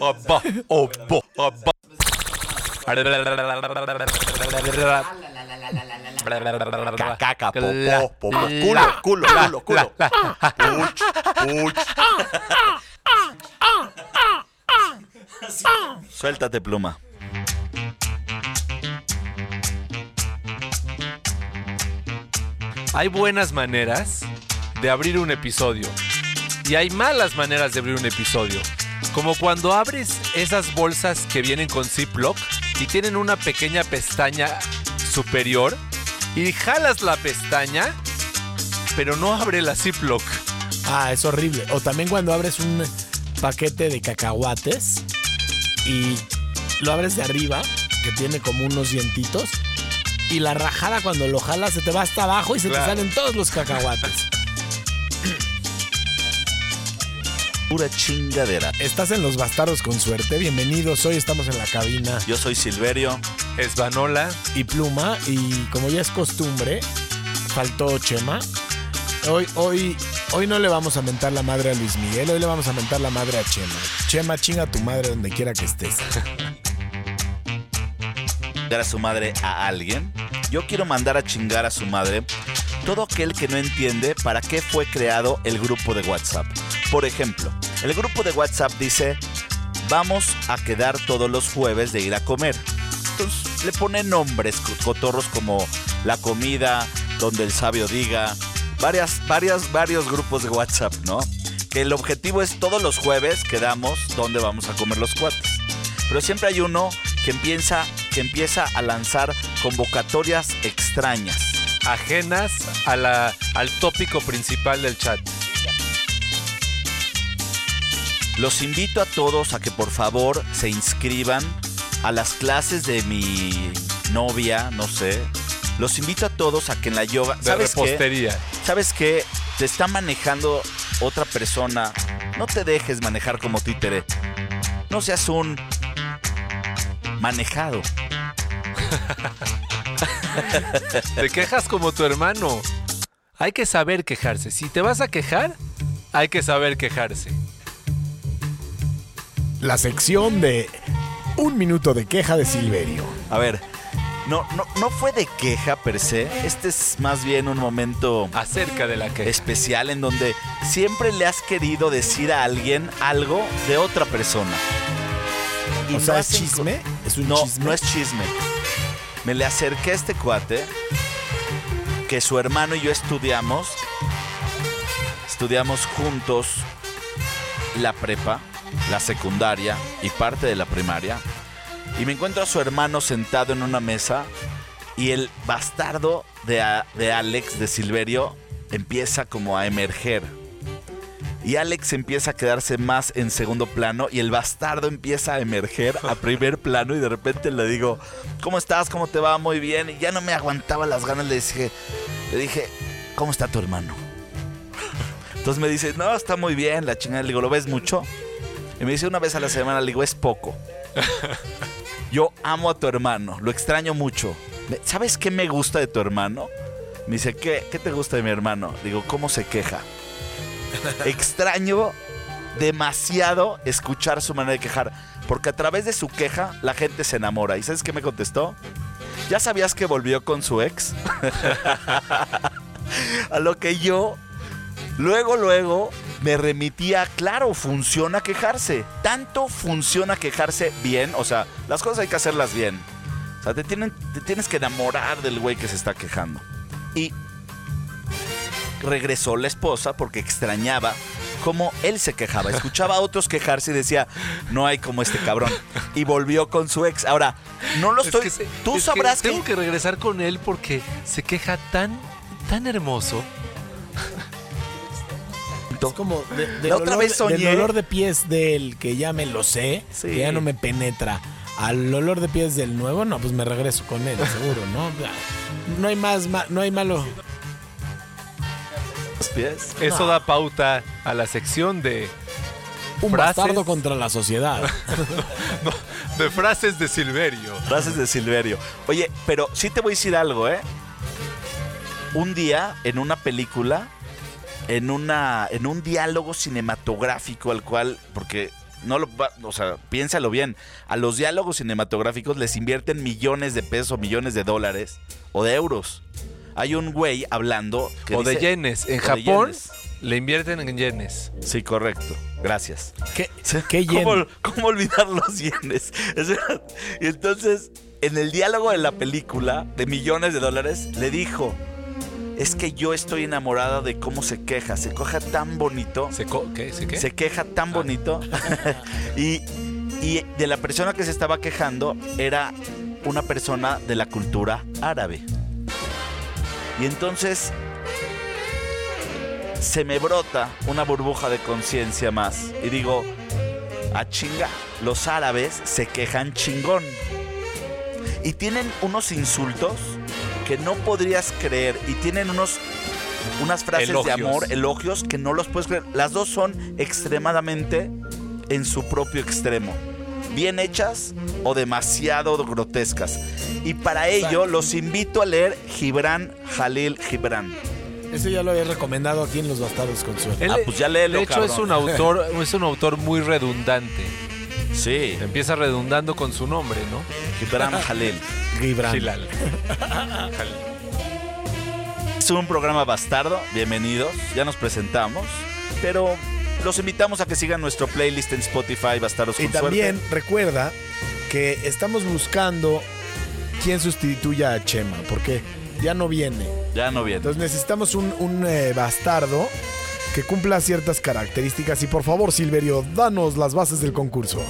Obo. Caca, popó, popó, culo, culo, culo, culo. Puch, puch. Suéltate, pluma. Hay buenas maneras de abrir un episodio y hay malas maneras de abrir un episodio. Como cuando abres esas bolsas que vienen con Ziploc y tienen una pequeña pestaña superior y jalas la pestaña, pero no abre la Ziploc. Ah, es horrible. O también cuando abres un paquete de cacahuates y lo abres de arriba, que tiene como unos dientitos, y la rajada cuando lo jalas se te va hasta abajo y se Claro. te salen todos los cacahuates. Pura chingadera. Estás en Los Bastardos con suerte. Bienvenidos. Hoy estamos en la cabina Yo soy Silverio. Es Vanola. y Pluma. Y como ya es costumbre, faltó Chema. Hoy, hoy, hoy no le vamos a mentar la madre a Luis Miguel. Hoy le vamos a mentar la madre a Chema. Chema, chinga tu madre donde quiera que estés. A su madre a alguien. Yo quiero mandar a chingar a su madre todo aquel que no entiende para qué fue creado el grupo de WhatsApp. Por ejemplo, el grupo de WhatsApp dice, vamos a quedar todos los jueves de ir a comer. Entonces le pone nombres co- cotorros como la comida, donde el sabio diga, varias, varias, varios grupos de WhatsApp, ¿no? Que el objetivo es todos los jueves quedamos donde vamos a comer los cuates. Pero siempre hay uno que empieza, que empieza a lanzar convocatorias extrañas. Ajenas a la, al tópico principal del chat. Los invito a todos a que por favor se inscriban a las clases de mi novia, no sé. Los invito a todos a que en la yoga, De ¿sabes qué? repostería. ¿Sabes qué? Te está manejando otra persona. No te dejes manejar como títere. No seas un manejado. Te quejas como tu hermano. Hay que saber quejarse. Si te vas a quejar, hay que saber quejarse. La sección de Un minuto de queja de Silverio. A ver, no, no, no fue de queja per se. Este es más bien un momento Acerca de la queja. especial en donde siempre le has querido decir a alguien algo de otra persona. Y O no sea, ¿es chisme? ¿Es un no, chisme? no es chisme. Me le acerqué a este cuate que su hermano y yo estudiamos. Estudiamos juntos la prepa, la secundaria y parte de la primaria. Y me encuentro a su hermano sentado en una mesa y el bastardo de, de Alex, de Silverio, empieza como a emerger. Y Alex empieza a quedarse más en segundo plano y el bastardo empieza a emerger a primer plano y de repente le digo, ¿cómo estás? ¿Cómo te va? Muy bien. Y ya no me aguantaba las ganas, le dije, le dije, ¿cómo está tu hermano? Entonces me dice, no, está muy bien, la chingada. Le digo, ¿lo ves mucho? Y me dice una vez a la semana, le digo, es poco. Yo amo a tu hermano, lo extraño mucho. Me- ¿Sabes qué me gusta de tu hermano? Me dice, ¿qué, qué te gusta de mi hermano? Digo, ¿cómo se queja? Extraño demasiado escuchar su manera de quejar, porque a través de su queja la gente se enamora. ¿Y sabes qué me contestó? ¿Ya sabías que volvió con su ex? a lo que yo luego, luego me remitía, claro, funciona quejarse. Tanto funciona quejarse bien, o sea, las cosas hay que hacerlas bien. O sea, te, te tienes que enamorar del güey que se está quejando. Y regresó la esposa porque extrañaba cómo él se quejaba. Escuchaba a otros quejarse y decía, no hay como este cabrón. Y volvió con su ex. Ahora, no lo Es estoy... que Tú es sabrás que... Tengo que regresar con él porque se queja tan, tan hermoso. Es como de- La otra olor vez de- del soñé- olor de pies del que ya me lo sé, Sí. que ya no me penetra, al olor de pies del nuevo, no, pues me regreso con él, seguro, ¿no? No hay más, ma- no hay malo. Los pies. Eso da pauta a la sección de, Un Frases. bastardo contra la sociedad. de frases de Silverio. Frases de Silverio. Oye, pero sí te voy a decir algo, ¿eh? Un día en una película, en una en un diálogo cinematográfico al cual porque no lo va- o sea, piénsalo bien, a los diálogos cinematográficos les invierten millones de pesos, millones de dólares o de euros. Hay un güey hablando que O de yenes. En Japón yenes. le invierten en yenes. Sí, correcto. Gracias. ¿Qué, qué ¿Cómo, yen? cómo olvidar los yenes? Y entonces, en el diálogo de la película de millones de dólares, le dijo: Es que yo estoy enamorada de cómo se queja. Se queja tan bonito. ¿Se co- ¿Qué? ¿Se qué? Se queja tan bonito. y, y de la persona que se estaba quejando era una persona de la cultura árabe. Y entonces se me brota una burbuja de conciencia más. Y digo, a chinga, los árabes se quejan chingón. Y tienen unos insultos que no podrías creer. Y tienen unos unas frases de amor, elogios que no los puedes creer. Las dos son extremadamente en su propio extremo. Bien hechas o demasiado grotescas. Y para ello los invito a leer Gibran Jalil Gibran. Ese ya lo había recomendado aquí en Los Bastardos con Suerte. Él- Ah, pues ya léelo, De hecho, cabrón. es un autor, es un autor muy redundante. Sí, Empieza redundando con su nombre, ¿no? Gibran Jalil. Gibran. Gilal. Es un programa bastardo, bienvenidos, ya nos presentamos, pero los invitamos a que sigan nuestro playlist en Spotify, Bastardos Y con también Suerte. recuerda que estamos buscando quién sustituya a Chema, porque ya no viene. Ya no viene. Entonces necesitamos un, un, eh, bastardo que cumpla ciertas características. Y por favor, Silverio, danos las bases del concurso.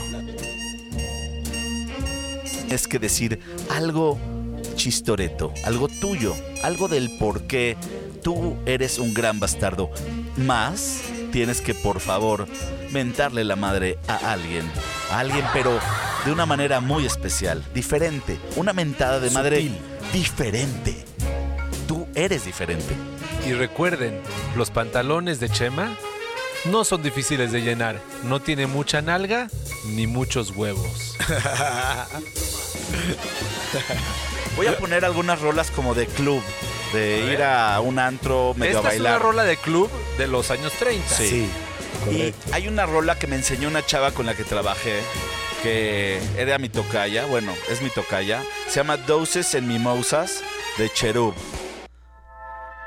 es que decir algo chistoreto, algo tuyo, algo del por qué tú eres un gran bastardo. Más tienes que, por favor, mentarle la madre a alguien. A alguien, pero de una manera muy especial, diferente. Una mentada de madre Sutil. diferente. Tú eres diferente. Y recuerden, los pantalones de Chema no son difíciles de llenar. No tiene mucha nalga ni muchos huevos. Voy a poner algunas rolas como de club, de ir a un antro medio Esta a es una bailar. rola de club de los años 30. Sí. Y hay una rola que me enseñó una chava con la que trabajé, que era mi tocaya, bueno, es mi tocaya. Se llama Doses and Mimosas de Cherub.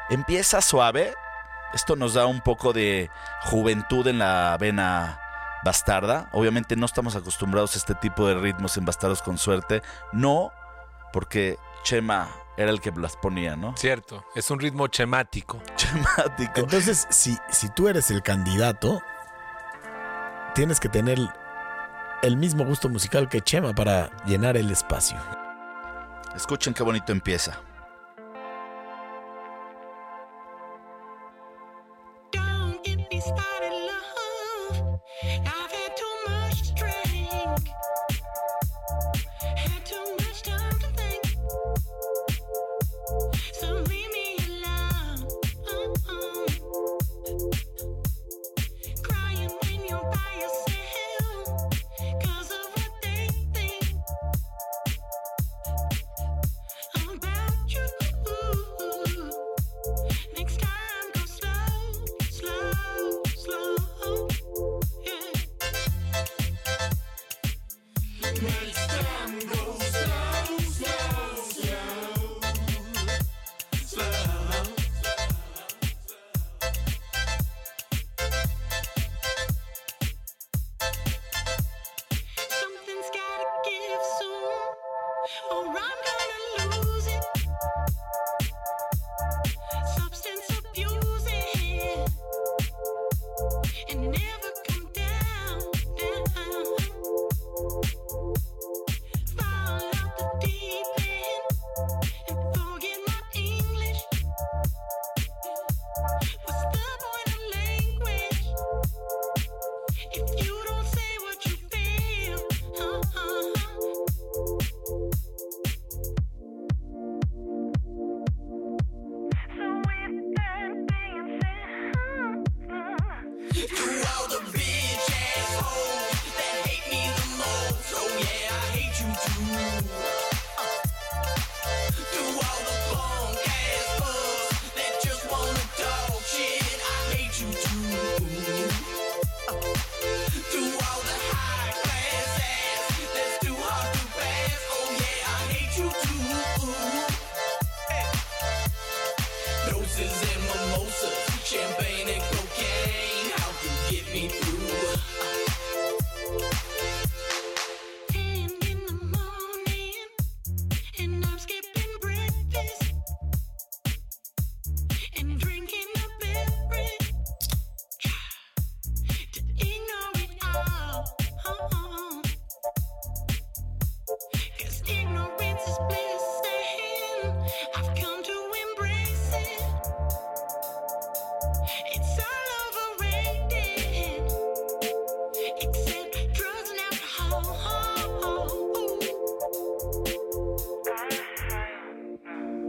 Empieza suave. Esto nos da un poco de juventud en la vena bastarda. Obviamente no estamos acostumbrados a este tipo de ritmos en Bastardos con Suerte. No, porque Chema era el que las ponía, ¿no? Cierto, es un ritmo chemático. Chemático. Entonces, si, si tú eres el candidato, tienes que tener el mismo gusto musical que Chema para llenar el espacio. Escuchen qué bonito empieza.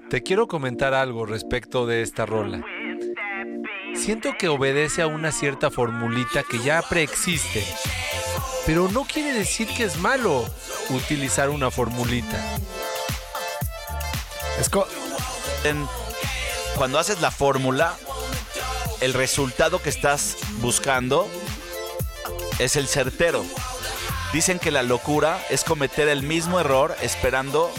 Te quiero comentar algo respecto de esta rola. Siento que obedece a una cierta formulita que ya preexiste, pero no quiere decir que es malo utilizar una formulita. Cuando haces la fórmula, el resultado que estás buscando es el certero. Dicen que la locura es cometer el mismo error esperando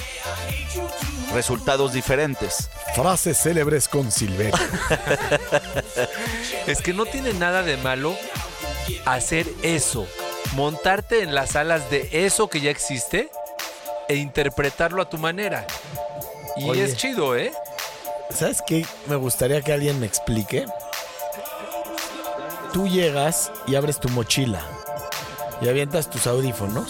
resultados diferentes. frases célebres con Silverio. Es que no tiene nada de malo hacer eso, montarte en las alas de eso que ya existe e interpretarlo a tu manera. Y Oye. es chido, ¿eh? ¿Sabes qué? Me gustaría que alguien me explique. Tú llegas y abres tu mochila y avientas tus audífonos.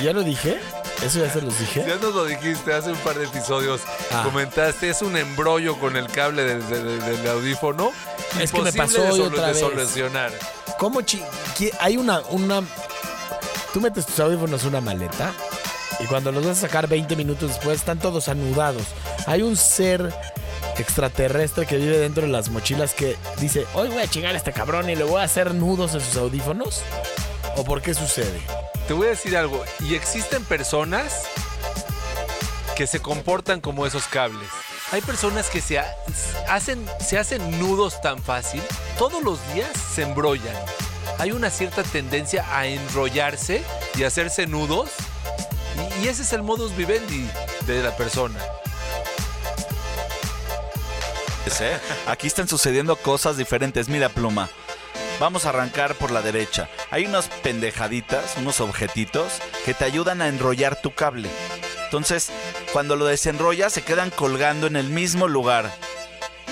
¿Ya lo dije? ¿Eso ya se los dije? Ya nos lo dijiste hace un par de episodios. Ah. Comentaste, es un embrollo con el cable del, del- del audífono. Es que me pasó de hoy otra de vez. solucionar. ¿Cómo chi Hay una, una. Tú metes tus audífonos en una maleta y cuando los vas a sacar 20 minutos después están todos anudados. Hay un ser extraterrestre que vive dentro de las mochilas que dice, hoy voy a chingar a este cabrón y le voy a hacer nudos en sus audífonos. ¿O por qué sucede? Te voy a decir algo. Y existen personas que se comportan como esos cables. Hay personas que se ha- hacen, se hacen nudos tan fácil. Todos los días se embrollan. Hay una cierta tendencia a enrollarse y hacerse nudos. Y, ese es el modus vivendi de la persona. Aquí están sucediendo cosas diferentes. Mira, pluma. Vamos a arrancar por la derecha. Hay unas pendejaditas, unos objetitos que te ayudan a enrollar tu cable. Entonces, cuando lo desenrollas, se quedan colgando en el mismo lugar.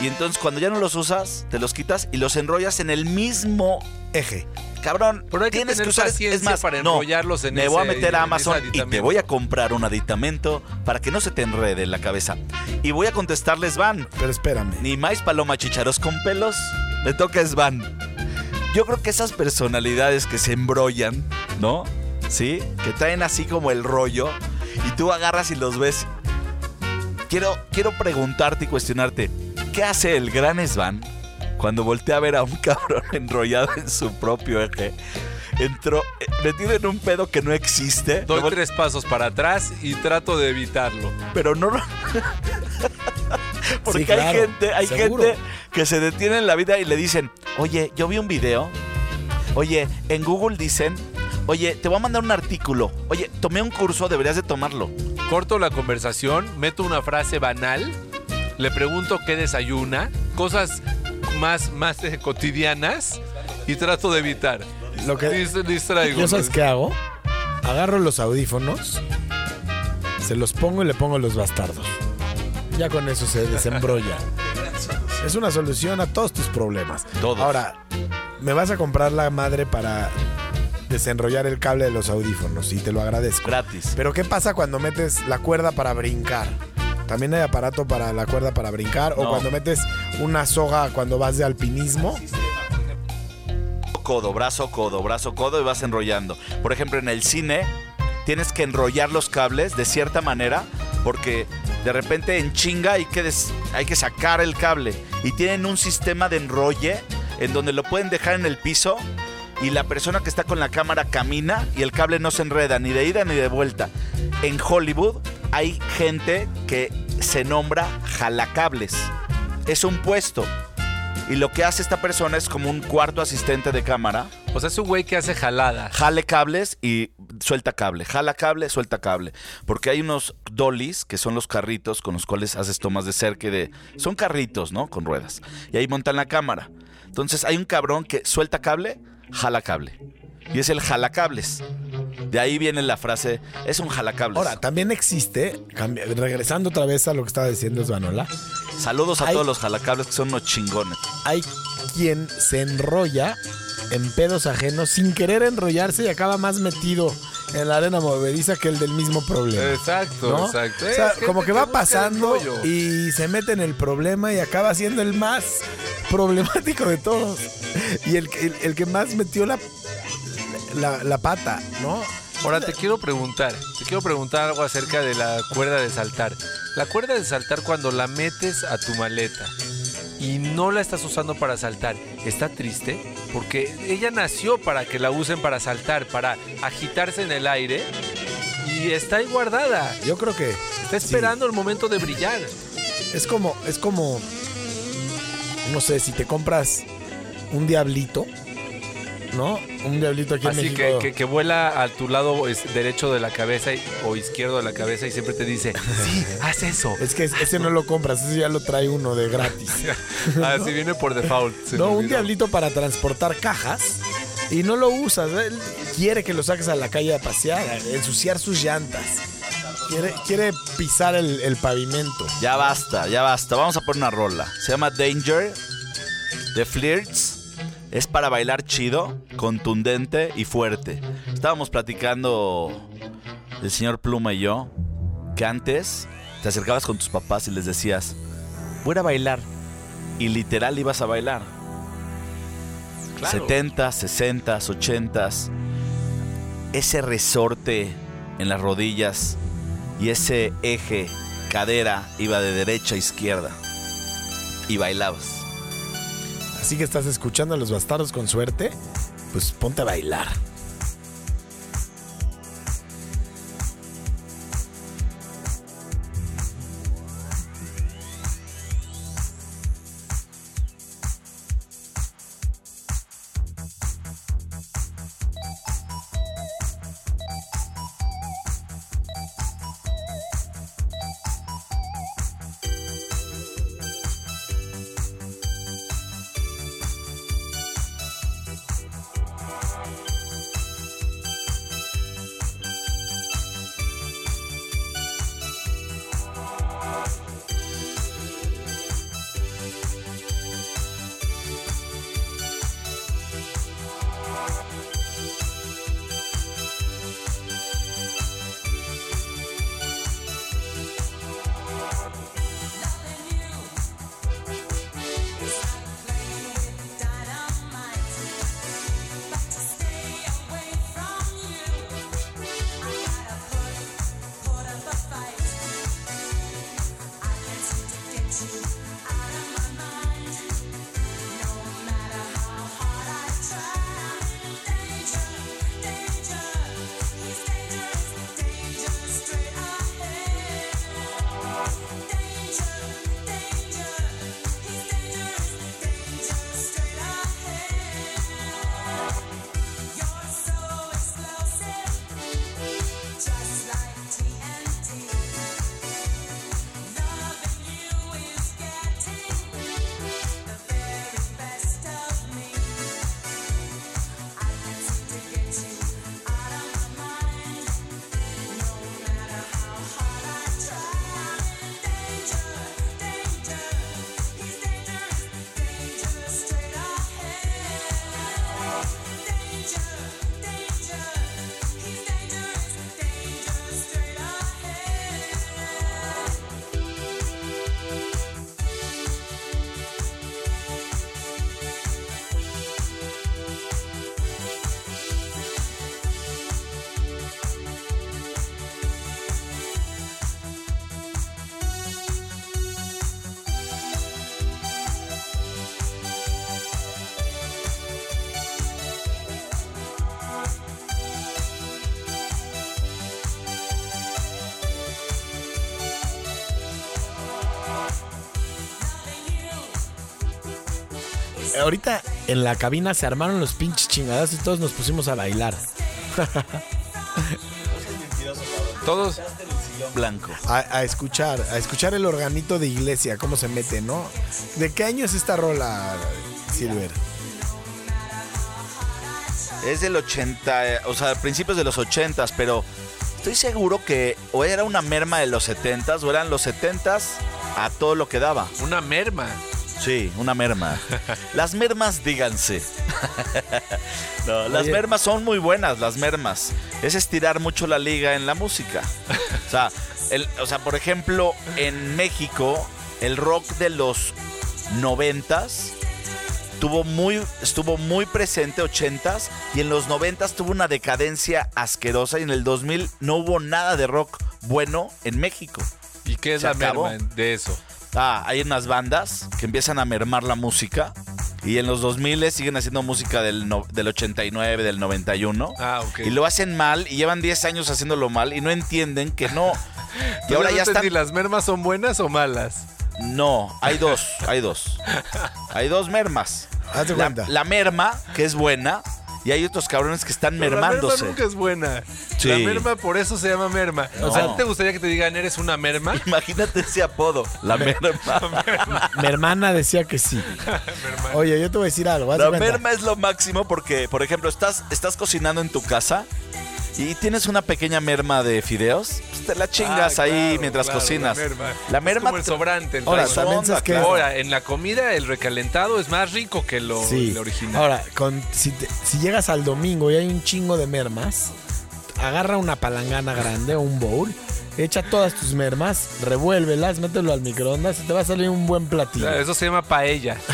Y entonces, cuando ya no los usas, te los quitas y los enrollas en el mismo Eje. Cabrón, Pero hay que tienes tener que usar. Es más, para no, enrollarlos en me voy a meter a en Amazon y te voy a comprar un aditamento para que no se te enrede en la cabeza. Y voy a contestarles van. Pero espérame. Ni más paloma chicharos con pelos. Me toca Svan. Yo creo que esas personalidades que se embrollan, ¿no? ¿Sí? Que traen así como el rollo y tú agarras y los ves. Quiero, quiero preguntarte y cuestionarte, ¿qué hace el gran Svan cuando voltea a ver a un cabrón enrollado en su propio eje? Entró eh, metido en un pedo que no existe. Doy tres pasos para atrás y trato de evitarlo. pero no lo- Porque Sí, claro, hay gente, hay seguro. gente que se detiene en la vida y le dicen, oye, yo vi un video, oye, en Google dicen, oye, te voy a mandar un artículo, oye, tomé un curso, deberías de tomarlo. Corto la conversación, meto una frase banal, le pregunto qué desayuna, cosas más, más eh, cotidianas y trato de evitar. Lo que- Dis- distraigo. ¿Yo sabes qué hago? Agarro los audífonos, se los pongo y le pongo los bastardos. Ya con eso se desembrolla. Es una solución a todos tus problemas. Todos. Ahora, me vas a comprar la madre para desenrollar el cable de los audífonos y te lo agradezco. Gratis. Pero ¿qué pasa cuando metes la cuerda para brincar? También hay aparato para la cuerda para brincar o cuando metes una soga cuando vas de alpinismo. Codo, brazo, codo, brazo, codo y vas enrollando. Por ejemplo, en el cine tienes que enrollar los cables de cierta manera porque de repente en chinga hay que, hay que sacar el cable y tienen un sistema de enrolle en donde lo pueden dejar en el piso y la persona que está con la cámara camina y el cable no se enreda ni de ida ni de vuelta. En Hollywood hay gente que se nombra jalacables. Es un puesto. Y lo que hace esta persona es como un cuarto asistente de cámara. O sea, es un güey que hace jalada. Jale cables y suelta cable. Jala cable, suelta cable. Porque hay unos dollies, que son los carritos con los cuales haces tomas de cerca y de... Son carritos, ¿no? Con ruedas. Y ahí montan la cámara. Entonces hay un cabrón que suelta cable, jala cable. Y es el jalacables. De ahí viene la frase, es un jalacables. Ahora, también existe, regresando otra vez a lo que estaba diciendo Svanola, Saludos a hay- todos los jalacables que son unos chingones. hay quien se enrolla en pedos ajenos sin querer enrollarse y acaba más metido en la arena movediza que el del mismo problema. Exacto, ¿no? exacto. O sea, Es como que va pasando y se mete en el problema y acaba siendo el más problemático de todos. Y el, que- el, el que más metió la, la, la pata, ¿no? Ahora te quiero preguntar, te quiero preguntar algo acerca de la cuerda de saltar. La cuerda de saltar cuando la metes a tu maleta y no la estás usando para saltar, ¿está triste? Porque ella nació para que la usen para saltar, para agitarse en el aire y está ahí guardada. Yo creo que Está esperando el momento de brillar. es como, es como, no sé, si te compras un diablito, ¿no? Un diablito aquí en Así que, México. que, que vuela a tu lado es, derecho de la cabeza y- o izquierdo de la cabeza y siempre te dice, sí, haz eso. Es que ese no lo compras, ese ya lo trae uno de gratis. Así viene por default. se No, un olvidó. diablito para transportar cajas y no lo usas. Él quiere que lo saques a la calle a pasear, a ensuciar sus llantas. Quiere, quiere pisar el, el pavimento. Ya basta, ya basta. Vamos a poner una rola. Se llama Danger de Flirts. Es para bailar chido, contundente y fuerte. Estábamos platicando el señor Pluma y yo que antes te acercabas con tus papás y les decías, voy a bailar. Y literal ibas a bailar. Claro. 70, 60, 80. Ese resorte en las rodillas y ese eje cadera iba de derecha a izquierda. Y bailabas. Así que estás escuchando a los bastardos con suerte, pues ponte a bailar. Ahorita en la cabina se armaron los pinches chingadas y todos nos pusimos a bailar. Todos, Blanco. A, a escuchar, a escuchar el organito de iglesia, cómo se mete, ¿no? ¿De qué año es esta rola, Silver? Es del 80, eh, o sea, principios de los 80, pero estoy seguro que o era una merma de los 70 o eran los 70 a todo lo que daba. una merma. Sí, una merma. Las mermas, díganse. No, las Oye. mermas son muy buenas, las mermas. Es estirar mucho la liga en la música. O sea, el- o sea, por ejemplo, en México, el rock de los noventas tuvo muy, estuvo muy presente, ochentas, y en los noventas tuvo una decadencia asquerosa, y en el 2000 no hubo nada de rock bueno en México. ¿Y qué es Se la acabó. merma de eso? Ah, hay unas bandas que empiezan a mermar la música. Y en los 2000 siguen haciendo música del, no- del 89, del 91. Ah, ok. Y lo hacen mal y llevan 10 años haciéndolo mal y no entienden que no. Y ahora no ya están. ¿las mermas son buenas o malas? No, hay dos, hay dos. Hay dos mermas. Hazte La, cuenta. la merma, que es buena, y hay otros cabrones que están Pero La mermándose. merma nunca es buena. Sí. La merma por eso se llama merma. O sea, No. ¿te gustaría que te digan eres una merma? Imagínate ese apodo, la merma. Mi hermana decía que sí. Oye, yo te voy a decir algo. La cuenta. merma es lo máximo porque, por ejemplo, estás, estás cocinando en tu casa y tienes una pequeña merma de fideos, te la chingas Ah, ahí claro, mientras claro, cocinas. La merma. La Es merma como el te- sobrante. El Ahora, onda, que... Ahora, en la comida el recalentado es más rico que lo Sí. el original. Ahora, con, si, te- si llegas al domingo y hay un chingo de mermas, agarra una palangana grande o un bowl, echa todas tus mermas, revuélvelas, mételo al microondas y te va a salir un buen platillo. eso se llama paella.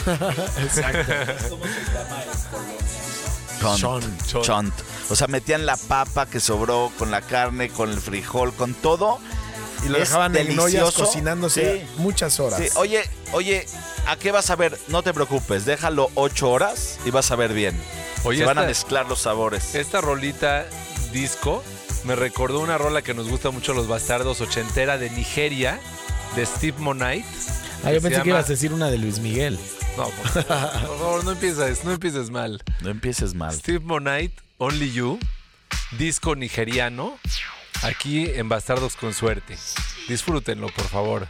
Chont, Chont. Chont. chont. O sea, metían la papa que sobró con la carne, con el frijol, con todo. y lo es dejaban en ollas delicioso. cocinándose Sí. muchas horas. Sí, oye, oye, ¿a qué vas a ver? No te preocupes, déjalo ocho horas y vas a ver bien. Oye, Se van a mezclar los sabores. Esta rolita disco me recordó una rola que nos gusta mucho los bastardos ochentera de Nigeria, de Steve Monite. Ah, yo pensé que ibas a decir una de Luis Miguel. No, por favor, por favor, no empieces, no empieces mal. No empieces mal. Steve Monite, Only You, disco nigeriano, aquí en Bastardos con Suerte. Disfrútenlo, por favor.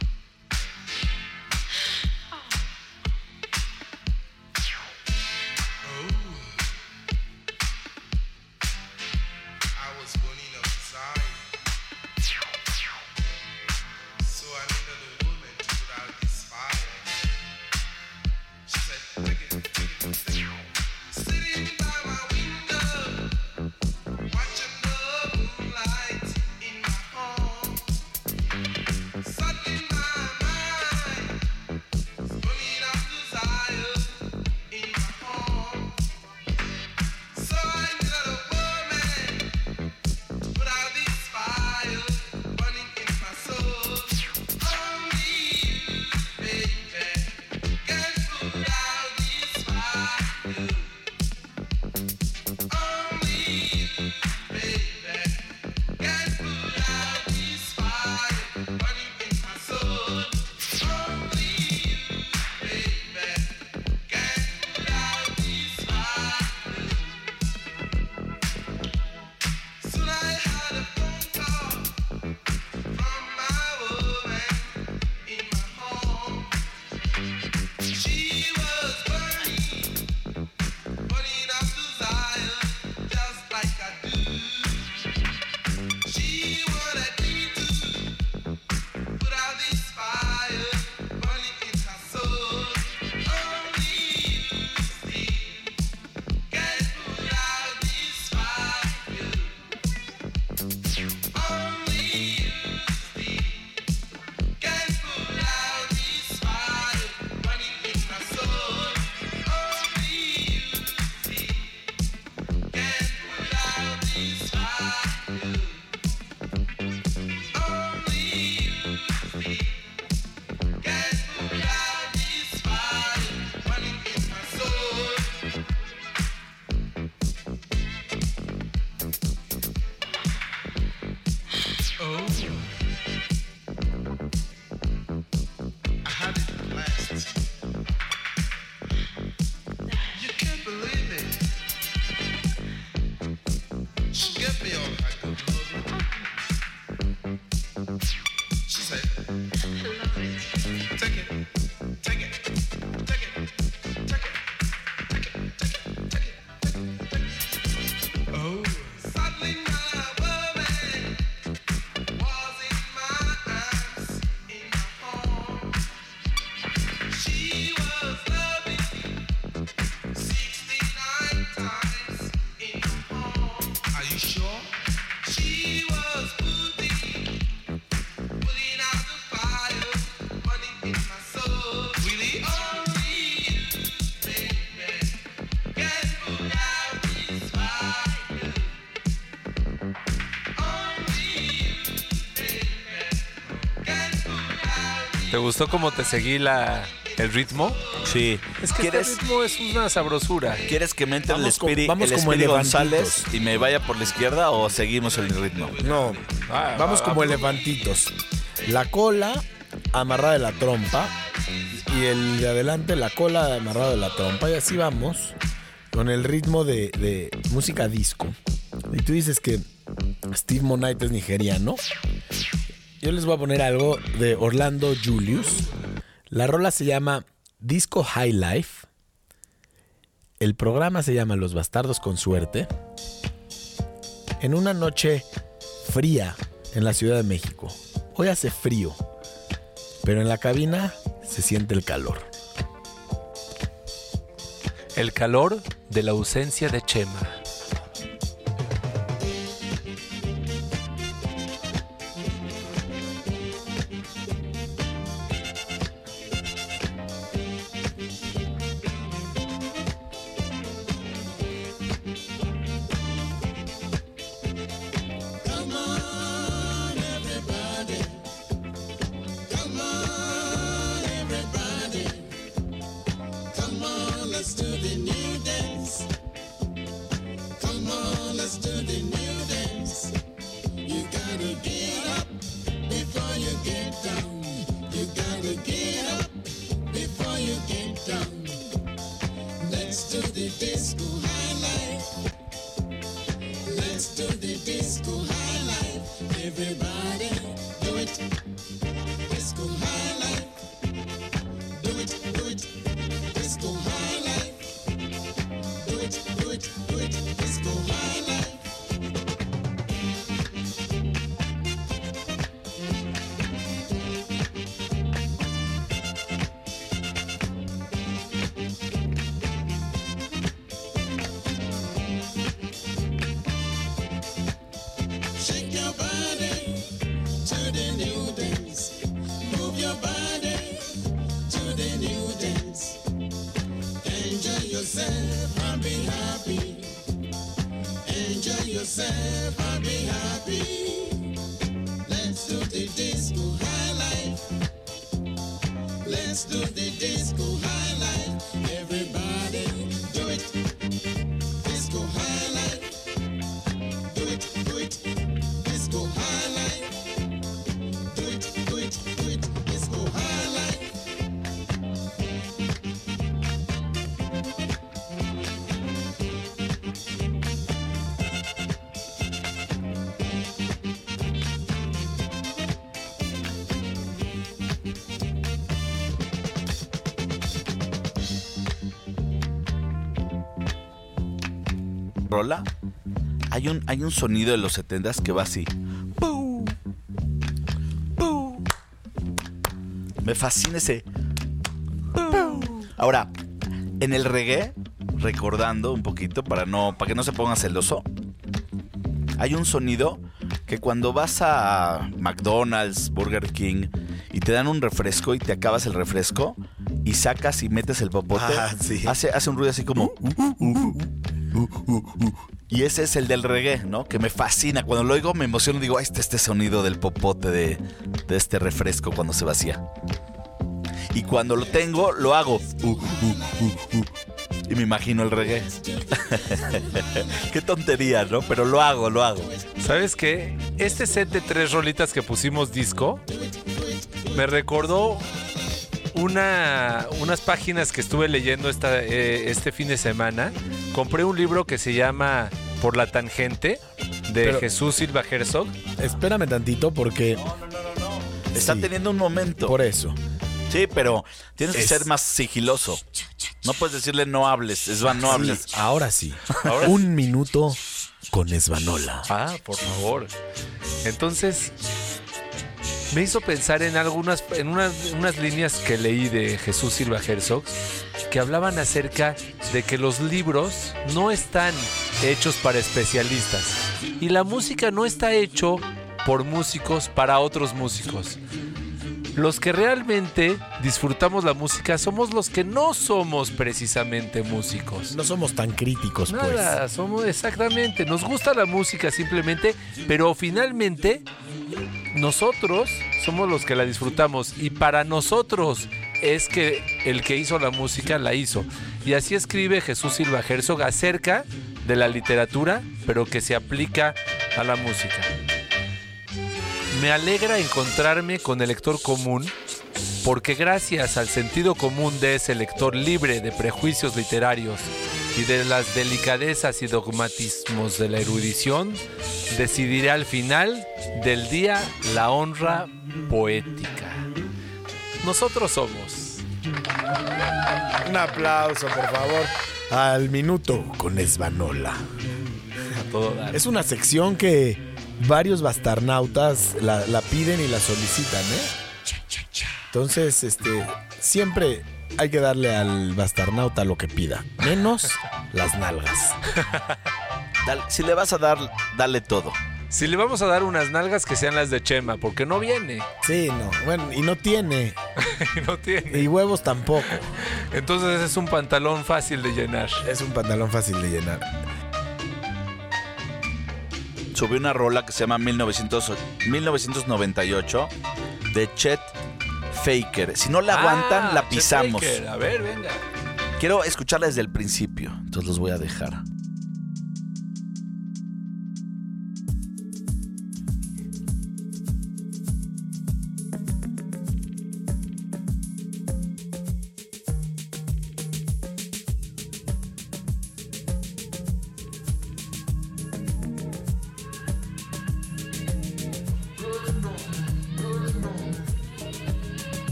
Gustó cómo te seguí la, el ritmo? Sí. Es que ¿Quieres, este ritmo es una sabrosura. ¿Quieres que me entre el Vamos co- Spiri, vamos el como Spiri elefantitos. González y me vaya por la izquierda o seguimos el ritmo? No, Ah, vamos ah, como ah. elefantitos. La cola amarrada de la trompa y el de adelante la cola amarrada de la trompa y así vamos con el ritmo de, de música disco. Y tú dices que Steve Monite es nigeriano. Yo les voy a poner algo de Orlando Julius. La rola se llama Disco High Life. El programa se llama Los Bastardos con Suerte. En una noche fría en la Ciudad de México. Hoy hace frío, pero en la cabina se siente el calor. El calor de la ausencia de Chema. Rola, hay un, hay un sonido de los 70 que va así. Pu, pu. Me fascina ese. Ahora, en el reggae, recordando un poquito para no para que no se ponga celoso, hay un sonido que cuando vas a McDonald's, Burger King y te dan un refresco y te acabas el refresco y sacas y metes el popote, Ah, sí. hace, hace un ruido así como y ese es el del reggae, ¿no? Que me fascina. Cuando lo oigo me emociono. Digo, está este sonido del popote de, de este refresco cuando se vacía. Y cuando lo tengo, lo hago. Y me imagino el reggae. Qué tontería, ¿no? Pero lo hago, lo hago. ¿Sabes qué? Este set de tres rolitas que pusimos disco me recordó una, unas páginas que estuve leyendo esta, eh, este fin de semana. Compré un libro que se llama Por la tangente de Pero- Jesús Silva Herzog. Espérame tantito porque Está Sí. teniendo un momento. por eso. Sí, pero tienes que ser más sigiloso. No puedes decirle no hables. Es va, no hables. Sí, ahora sí. Ahora Un minuto con Esvanola. Ah, por favor. Entonces, me hizo pensar en algunas, en unas, unas líneas que leí de Jesús Silva Herzog que hablaban acerca de que los libros no están hechos para especialistas y la música no está hecho por músicos para otros músicos. Los que realmente disfrutamos la música somos los que no somos precisamente músicos. No somos tan críticos, pues. Somos exactamente. Nos gusta la música simplemente, pero finalmente nosotros somos los que la disfrutamos y para nosotros es que el que hizo la música la hizo. Y así escribe Jesús Silva Herzog acerca de la literatura, pero que se aplica a la música. Me alegra encontrarme con el lector común porque gracias al sentido común de ese lector libre de prejuicios literarios y de las delicadezas y dogmatismos de la erudición, decidiré al final del día la honra poética. Nosotros somos. Un aplauso, por favor. Al minuto con Esbanola. A todo dar. Es una sección que varios bastarnautas la, la piden y la solicitan, ¿eh? Entonces, este, siempre hay que darle al bastarnauta lo que pida, menos las nalgas. Dale- si le vas a dar, dale todo. Si le vamos a dar unas nalgas que sean las de Chema, porque no viene. Sí, no, bueno, y no tiene, no tiene. y huevos tampoco. Entonces es un pantalón fácil de llenar. Es un pantalón fácil de llenar. Subí una rola que se llama 1900 1998 de Chet Faker. Si no la aguantan, Ah, la Chet pisamos. Baker. A ver, venga. Quiero escucharla desde el principio, entonces los voy a dejar.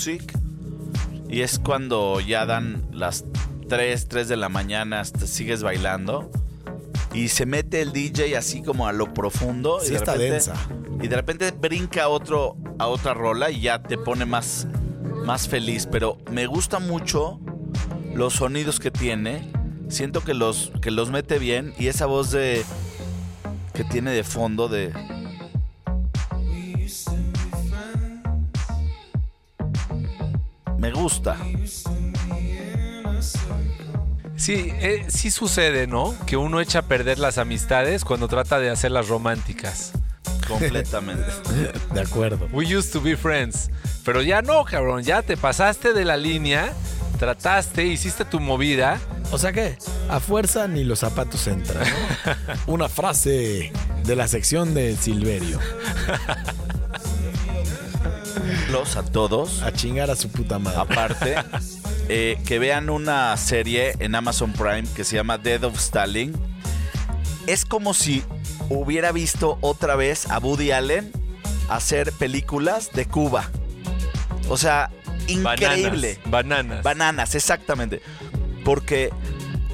Music. Y es cuando ya dan las 3, 3 de la mañana, te sigues bailando. Y se mete el DJ así como a lo profundo. Sí y de está repente, densa. Y de repente brinca a otro, a otra rola y ya te pone más, más feliz. Pero me gusta mucho los sonidos que tiene. Siento que los, que los mete bien. Y esa voz de que tiene de fondo de, me gusta. Sí, eh, sí sucede, ¿no? Que uno echa a perder las amistades cuando trata de hacerlas románticas. Completamente. De acuerdo. We used to be friends. Pero ya no, cabrón. Ya te pasaste de la línea, trataste, hiciste tu movida. O sea que a fuerza ni los zapatos entran. ¿no? Una frase de la sección de Silverio. A todos. A chingar a su puta madre. Aparte, eh, que vean una serie en Amazon Prime que se llama Dead of Stalin. Es como si hubiera visto otra vez a Woody Allen hacer películas de Cuba. O sea, increíble. Bananas. Bananas, exactamente. Porque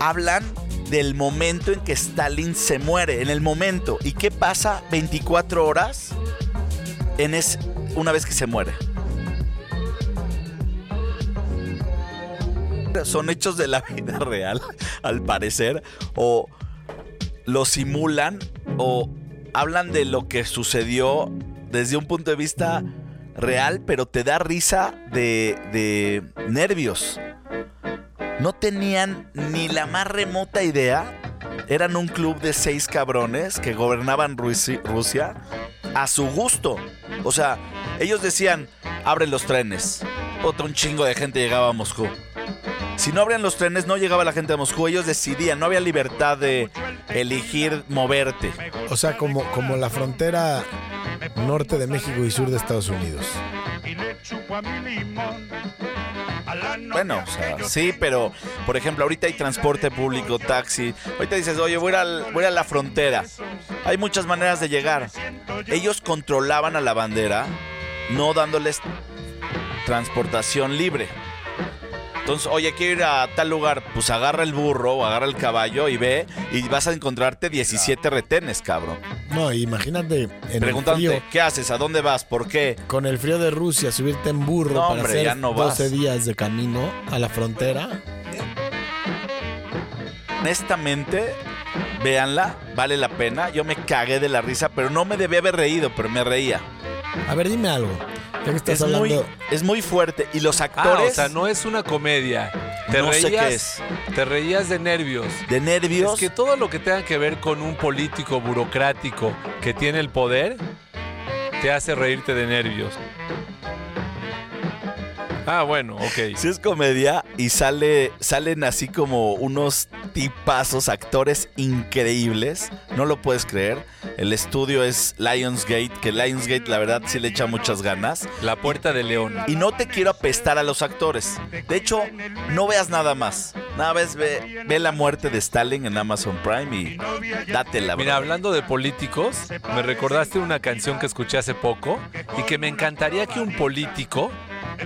hablan del momento en que Stalin se muere, en el momento. ¿Y qué pasa 24 horas en es, una vez que se muere? Son hechos de la vida real, al parecer, o lo simulan, o hablan de lo que sucedió desde un punto de vista real, pero te da risa de, de nervios. No tenían ni la más remota idea. Eran un club de seis cabrones que gobernaban Rusi- Rusia a su gusto. O sea, ellos decían, abren los trenes. Otro un chingo de gente llegaba a Moscú. Si no abrían los trenes, no llegaba la gente a Moscú. Ellos decidían, no había libertad de elegir moverte. O sea, como, como la frontera norte de México y sur de Estados Unidos. Bueno, o sea, sí, pero por ejemplo, ahorita hay transporte público, taxi. Ahorita dices, oye, voy a, voy a la frontera. Hay muchas maneras de llegar. Ellos controlaban a la bandera, no dándoles transportación libre. Entonces, oye, quiero ir a tal lugar, pues agarra el burro o agarra el caballo y ve y vas a encontrarte 17 retenes, cabrón. No, imagínate en el Preguntándote, frío, ¿qué haces? ¿A dónde vas? ¿Por qué? con el frío de Rusia, subirte en burro No, para hombre, hacer ya no vas. 12 días de camino a la frontera. Honestamente, véanla, vale la pena. Yo me cagué de la risa, pero no me debía haber reído, pero me reía. A ver, dime algo. Es hablando. muy, es muy fuerte. Y los Ah, actores o sea, no es una comedia. Te No sé reías, qué es. Te reías de nervios. de nervios. Es que todo lo que tenga que ver con un político burocrático que tiene el poder te hace reírte de nervios. Ah, bueno, ok. Sí es comedia y sale, salen así como unos tipazos, actores increíbles. No lo puedes creer. El estudio es Lionsgate, que Lionsgate la verdad sí le echa muchas ganas. La puerta de León. Y no te quiero apestar a los actores. De hecho, no veas nada más. Nada más ve, ve la muerte de Stalin en Amazon Prime y dátela. Mira, bro. hablando de políticos, me recordaste una canción que escuché hace poco y que me encantaría que un político,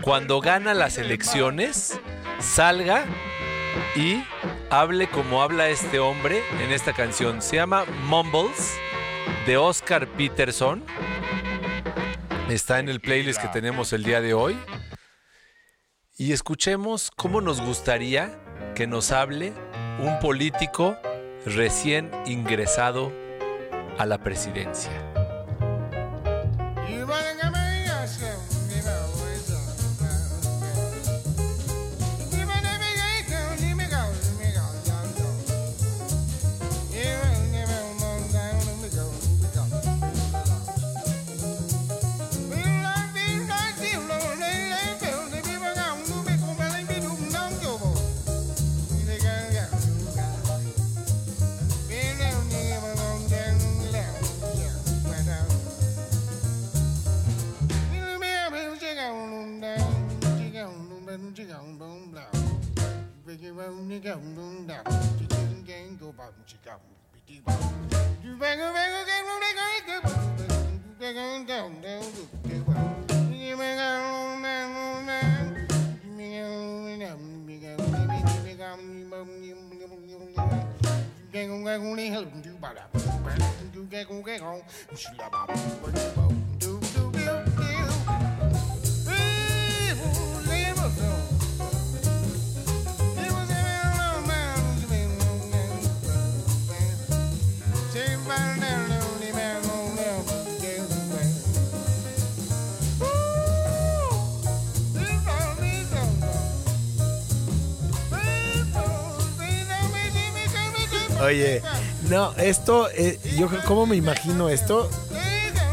cuando gana las elecciones, salga y hable como habla este hombre en esta canción. Se llama Mumbles de Oscar Peterson. Está en el playlist que tenemos el día de hoy. Y escuchemos cómo nos gustaría que nos hable un político recién ingresado a la presidencia. 这样弄不了，别给我那个弄了，这今天给我把这个别地方，就把个把个给我那个给我，别跟动动就给我，你们个弄那弄那，你们个弄那，你们个你们你们个你们你们你们你们。Gang on gang on, they help do by that. Do gang on gang on, she love my Oye, no, esto, eh, yo cómo me imagino esto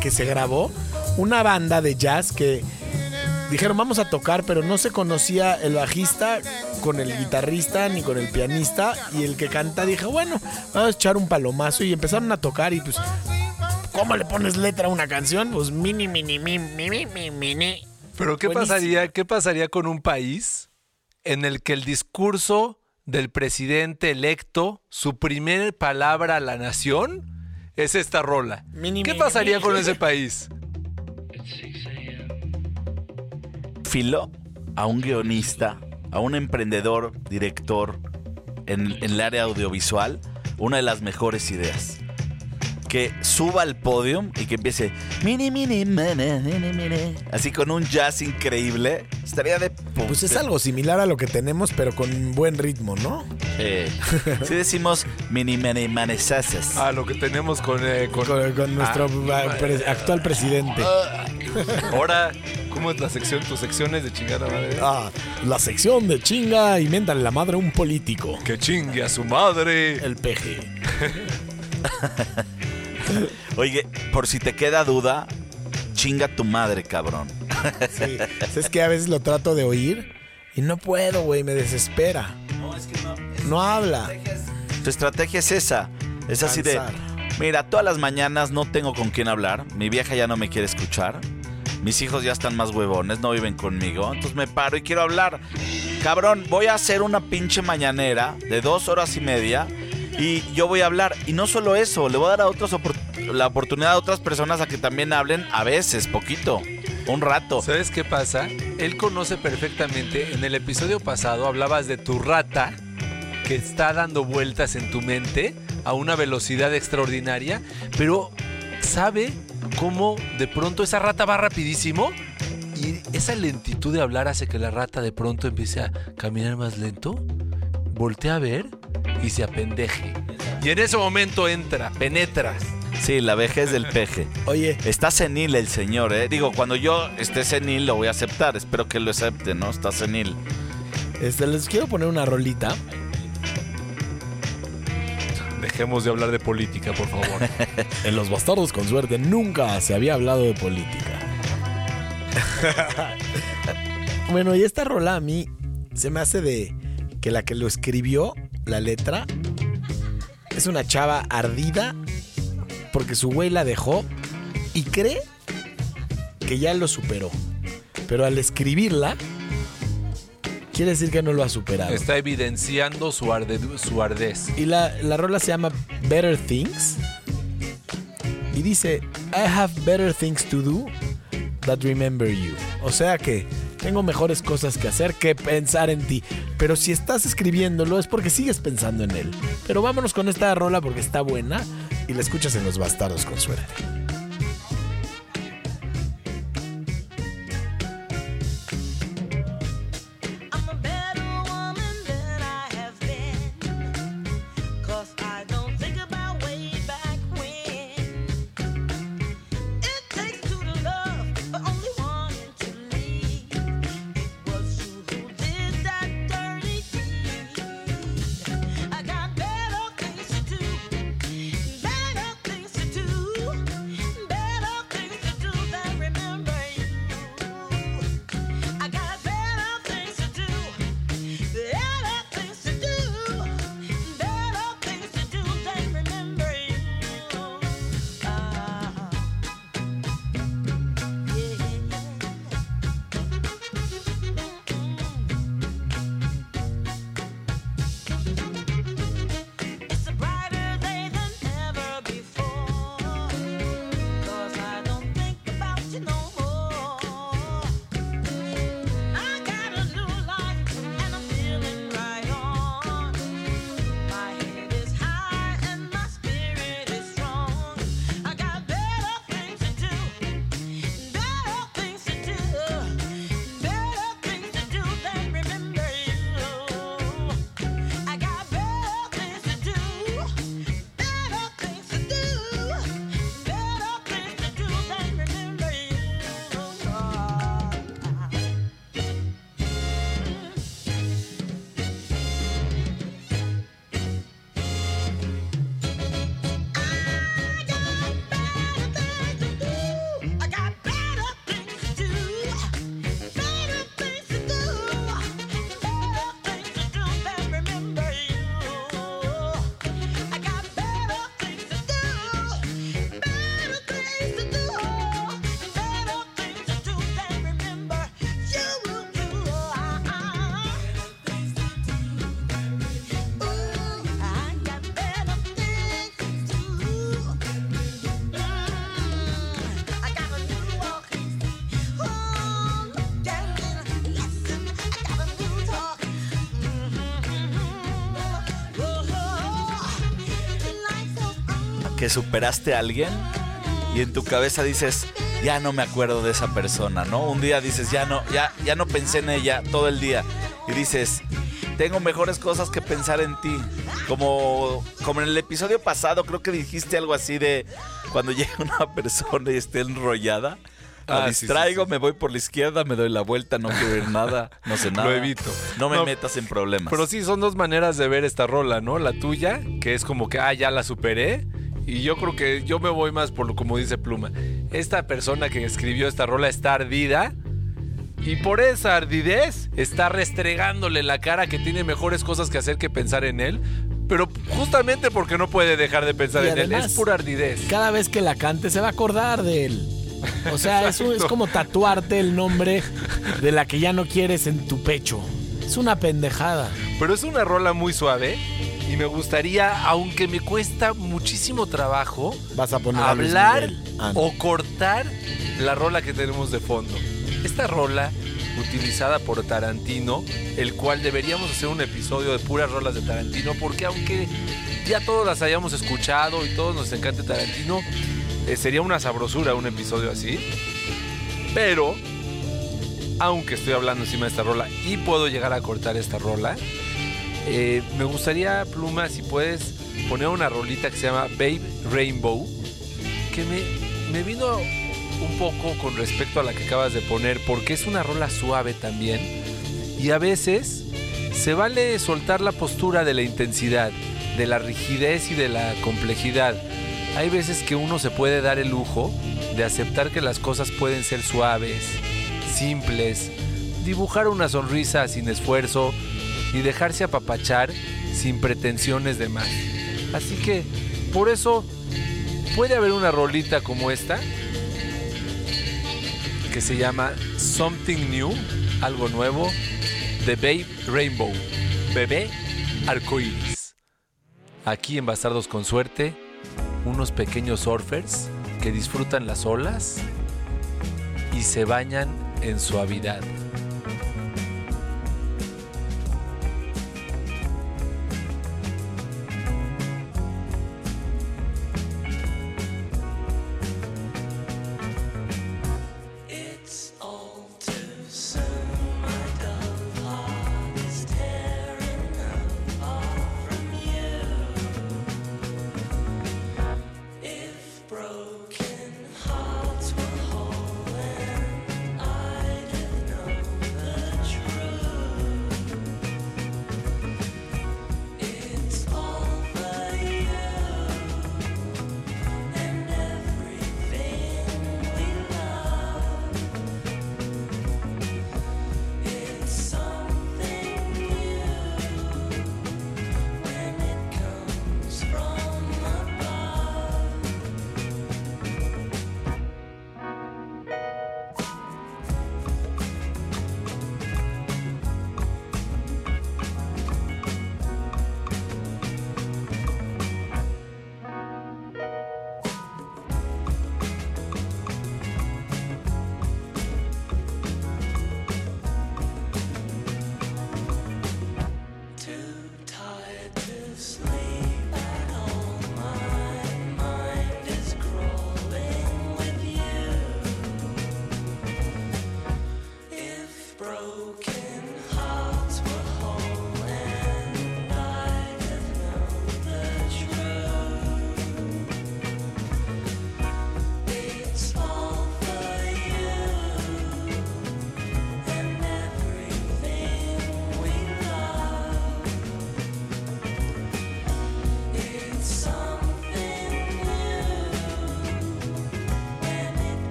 que se grabó una banda de jazz que dijeron vamos a tocar, pero no se conocía el bajista con el guitarrista ni con el pianista y el que canta dijo bueno vamos a echar un palomazo y empezaron a tocar y pues ¿cómo le pones letra a una canción? Pues mini mini mini mini mini mini. Pero ¿qué Buenísimo. pasaría, ¿qué pasaría con un país en el que el discurso del presidente electo, su primer palabra a la nación, es esta rola? Mini, ¿Qué mini, pasaría mini. con ese país? Filo, a un guionista, a un emprendedor, director en, en el área audiovisual, una de las mejores ideas. Que suba al podium y que empiece mini, mini, mini, mini, mini, así con un jazz increíble. Estaría de Pues es algo similar a lo que tenemos, pero con buen ritmo, ¿no? Eh, si decimos mini, mini, manesases. Ah, lo que tenemos con... eh, con- Con, con nuestro Ah, ah, pre- actual presidente. Ahora, ¿cómo es la sección? ¿Tus secciones de chingada madre? Ah, la sección de chinga y miéntale la madre a un político. Que chingue a su madre. El peje. Oye, por si te queda duda, chinga tu madre, cabrón. Sí. Es que a veces lo trato de oír y no puedo, güey, me desespera. No habla. Tu estrategia es esa. Es así de, mira, todas las mañanas no tengo con quién hablar. Mi vieja ya no me quiere escuchar. Mis hijos ya están más huevones, no viven conmigo. Entonces me paro y quiero hablar. Cabrón, voy a hacer una pinche mañanera de dos horas y media y yo voy a hablar. Y no solo eso, le voy a dar a otros opor- la oportunidad a otras personas a que también hablen a veces, poquito, un rato. ¿Sabes qué pasa? Él conoce perfectamente. En el episodio pasado hablabas de tu rata que está dando vueltas en tu mente a una velocidad extraordinaria, pero sabe cómo de pronto esa rata va rapidísimo y esa lentitud de hablar hace que la rata de pronto empiece a caminar más lento, voltea a ver y se apendeje. Y en ese momento entra, penetras. Sí, la vejez del peje. Oye, Está senil el señor, ¿eh? Digo, cuando yo esté senil lo voy a aceptar. Espero que lo acepte, ¿no? Está senil. este, les quiero poner una rolita. Dejemos de hablar de política, por favor. En Los Bastardos con Suerte nunca se había hablado de política. bueno, y esta rola a mí se me hace de que la que lo escribió, la letra, es una chava ardida porque su güey la dejó y cree que ya lo superó. Pero al escribirla, quiere decir que no lo ha superado. Está evidenciando su, arde- su ardez. Y la, la rola se llama Better Things. Y dice, I have better things to do that remember you. O sea que tengo mejores cosas que hacer que pensar en ti. Pero si estás escribiéndolo es porque sigues pensando en él. Pero vámonos con esta rola porque está buena y la escuchas en Los Bastardos con suerte. Que superaste a alguien y en tu cabeza dices, ya no me acuerdo de esa persona, ¿no? Un día dices, ya no, ya, ya no pensé en ella todo el día. Y dices, tengo mejores cosas que pensar en ti. Como, como en el episodio pasado, creo que dijiste algo así de cuando llega una persona y esté enrollada. La Ah, sí, sí, distraigo, sí. me voy por la izquierda, me doy la vuelta, no quiero ver nada, no sé nada. evito. No me No, metas en problemas. Pero sí, son dos maneras de ver esta rola, ¿no? La tuya, que es como que, ah, ya la superé. Y yo creo que yo me voy más por lo como dice Pluma. Esta persona que escribió esta rola está ardida. Y por esa ardidez está restregándole la cara que tiene mejores cosas que hacer que pensar en él. Pero justamente porque no puede dejar de pensar Y en él. Es pura ardidez. Cada vez que la cante se va a acordar de él. O sea, es, un- es como tatuarte el nombre de la que ya no quieres en tu pecho. Es una pendejada. Pero es una rola muy suave. Y me gustaría, aunque me cuesta muchísimo trabajo, Vas a poner a hablar. Ah, no. o cortar la rola que tenemos de fondo. Esta rola utilizada por Tarantino, el cual deberíamos hacer un episodio de puras rolas de Tarantino, porque aunque ya todos las hayamos escuchado y todos nos encante Tarantino, eh, sería una sabrosura un episodio así. Pero, aunque estoy hablando encima de esta rola y puedo llegar a cortar esta rola, eh, me gustaría, Pluma, si puedes poner una rolita que se llama Babe Rainbow, que me, me vino un poco con respecto a la que acabas de poner, porque es una rola suave también, y a veces se vale soltar la postura de la intensidad, de la rigidez y de la complejidad. Hay veces que uno se puede dar el lujo de aceptar que las cosas pueden ser suaves, simples, dibujar una sonrisa sin esfuerzo y dejarse apapachar sin pretensiones de más. Así que, por eso, puede haber una rolita como esta que se llama Something New, algo nuevo, de Babe Rainbow, bebé arcoíris. Aquí en Bastardos con Suerte, unos pequeños surfers que disfrutan las olas y se bañan en suavidad.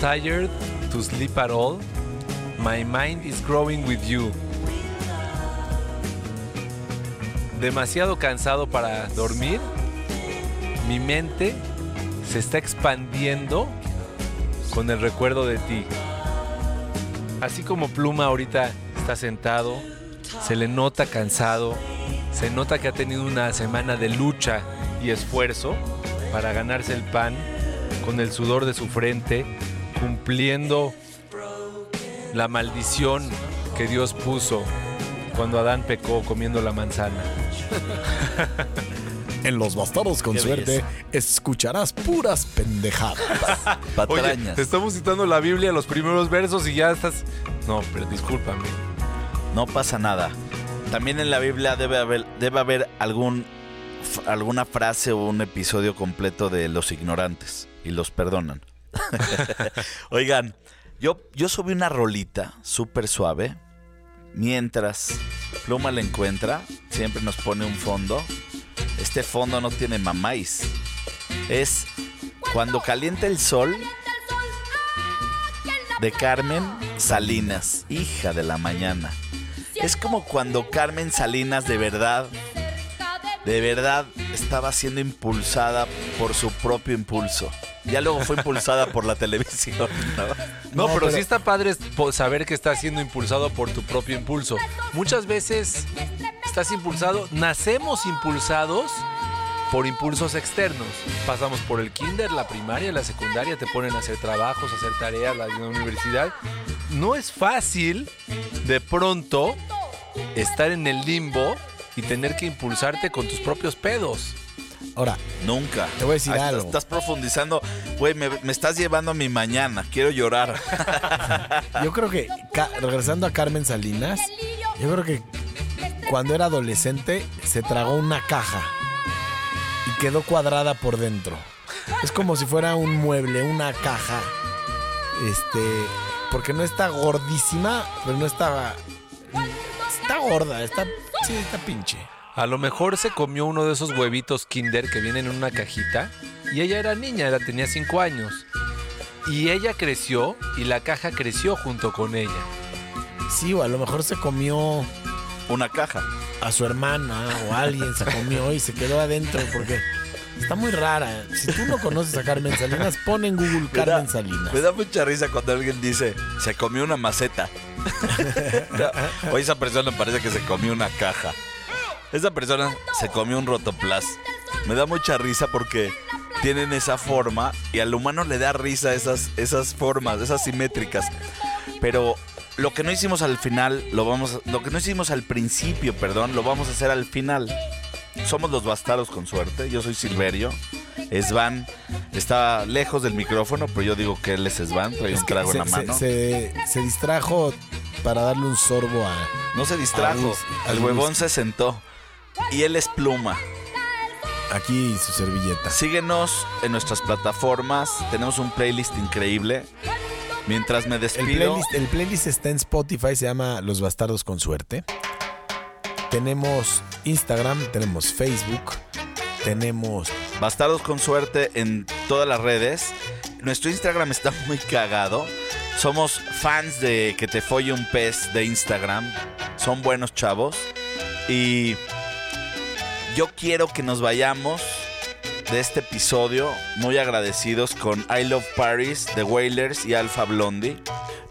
Tired to sleep at all. My mind is growing with you. Demasiado cansado para dormir. Mi mente se está expandiendo con el recuerdo de ti. Así como Pluma ahorita está sentado, se le nota cansado, se nota que ha tenido una semana de lucha y esfuerzo para ganarse el pan con el sudor de su frente, cumpliendo la maldición que Dios puso cuando Adán pecó comiendo la manzana. En Los Bastardos con Qué Suerte escucharás puras pendejadas. Oye, Patrañas. te estamos citando la Biblia, los primeros versos y ya estás... No, pero discúlpame. No pasa nada. También en la Biblia debe haber, debe haber algún, alguna frase o un episodio completo de los ignorantes y los perdonan. Oigan, yo, yo subí una rolita súper suave. Mientras Pluma la encuentra, siempre nos pone un fondo. Este fondo no tiene mamáis. Es Cuando calienta el sol de Carmen Salinas, hija de la mañana. Es como cuando Carmen Salinas de verdad, de verdad estaba siendo impulsada por su propio impulso. Ya luego fue impulsada por la televisión. ¿no? No, No, pero, pero- sí está padre saber que estás siendo impulsado por tu propio impulso. Muchas veces estás impulsado, nacemos impulsados por impulsos externos. Pasamos por el kinder, la primaria, la secundaria, te ponen a hacer trabajos, a hacer tareas, la universidad. No es fácil de pronto estar en el limbo y tener que impulsarte con tus propios pedos. Ahora, Nunca. Te voy a decir Ahí algo. Estás profundizando. Güey, me, me estás llevando a mi mañana. Quiero llorar. yo creo que, regresando a Carmen Salinas, yo creo que cuando era adolescente se tragó una caja y quedó cuadrada por dentro. Es como si fuera un mueble, una caja. Este, porque no está gordísima, pero no está está gorda, está sí, está pinche. A lo mejor se comió uno de esos huevitos Kinder que vienen en una cajita y ella era niña, era, tenía 5 años. Y ella creció y la caja creció junto con ella. Sí, o a lo mejor se comió Una caja. a su hermana o a alguien se comió y se quedó adentro porque está muy rara. Si tú no conoces a Carmen Salinas, pon en Google Me da- Carmen Salinas. Me da mucha risa cuando alguien dice, se comió una maceta. o esa persona parece que se comió una caja. Esa persona se comió un rotoplas. Me da mucha risa porque tienen esa forma y al humano le da risa esas, esas formas, esas simétricas. Pero lo que no hicimos al final, lo vamos lo que no hicimos al principio, perdón, lo vamos a hacer al final. Somos los bastardos con suerte. Yo soy Silverio. Svan está lejos del micrófono, pero yo digo que él es Svan, trae un Es trago en la se, mano. se- se- se distrajo para darle un sorbo a. No se distrajo. El huevón se sentó. Y él es pluma. Aquí su servilleta. Síguenos en nuestras plataformas. Tenemos un playlist increíble. Mientras me El despido. playlist, el playlist está en Spotify, se llama Los Bastardos con Suerte. Tenemos Instagram, tenemos Facebook, tenemos Bastardos con suerte en todas las redes. Nuestro Instagram está muy cagado. Somos fans de que te folle un pez de Instagram. Son buenos chavos. Y yo quiero que nos vayamos de este episodio muy agradecidos con I Love Paris, The Wailers y Alpha Blondie.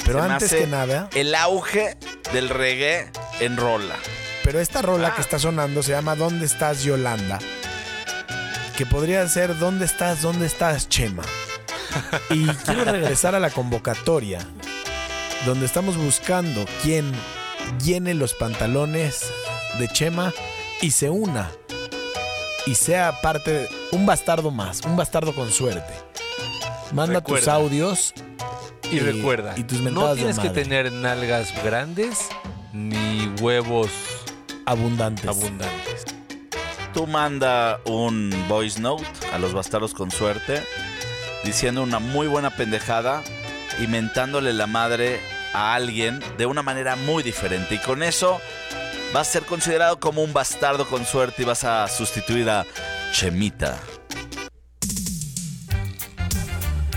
Pero Se antes que nada, El auge del reggae en rola. Pero esta rola Ah. que está sonando se llama ¿Dónde estás Yolanda? Que podría ser ¿Dónde estás? ¿Dónde estás Chema? Y quiero regresar a la convocatoria donde estamos buscando quién llene los pantalones de Chema y se una y sea parte de un bastardo más, un bastardo con suerte. Manda tus audios Y, Y- recuerda, y tus no de tienes que tener nalgas grandes ni huevos abundantes. abundantes. Tú manda un voice note a los bastardos con suerte diciendo una muy buena pendejada y mentándole la madre a alguien de una manera muy diferente. Y con eso vas a ser considerado como un bastardo con suerte y vas a sustituir a Chemita.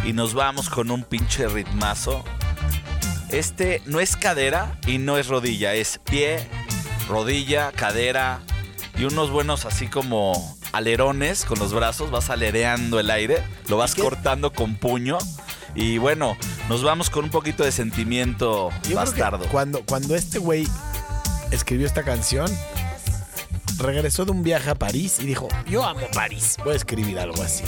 Y nos vamos con un pinche ritmazo. Este no es cadera y no es rodilla, es pie, rodilla, cadera y unos buenos así como alerones con los brazos, vas alereando el aire, lo vas cortando con puño y bueno, nos vamos con un poquito de sentimiento Yo bastardo. Cuando, cuando este güey escribió esta canción, regresó de un viaje a París y dijo, yo amo París, voy a escribir algo así.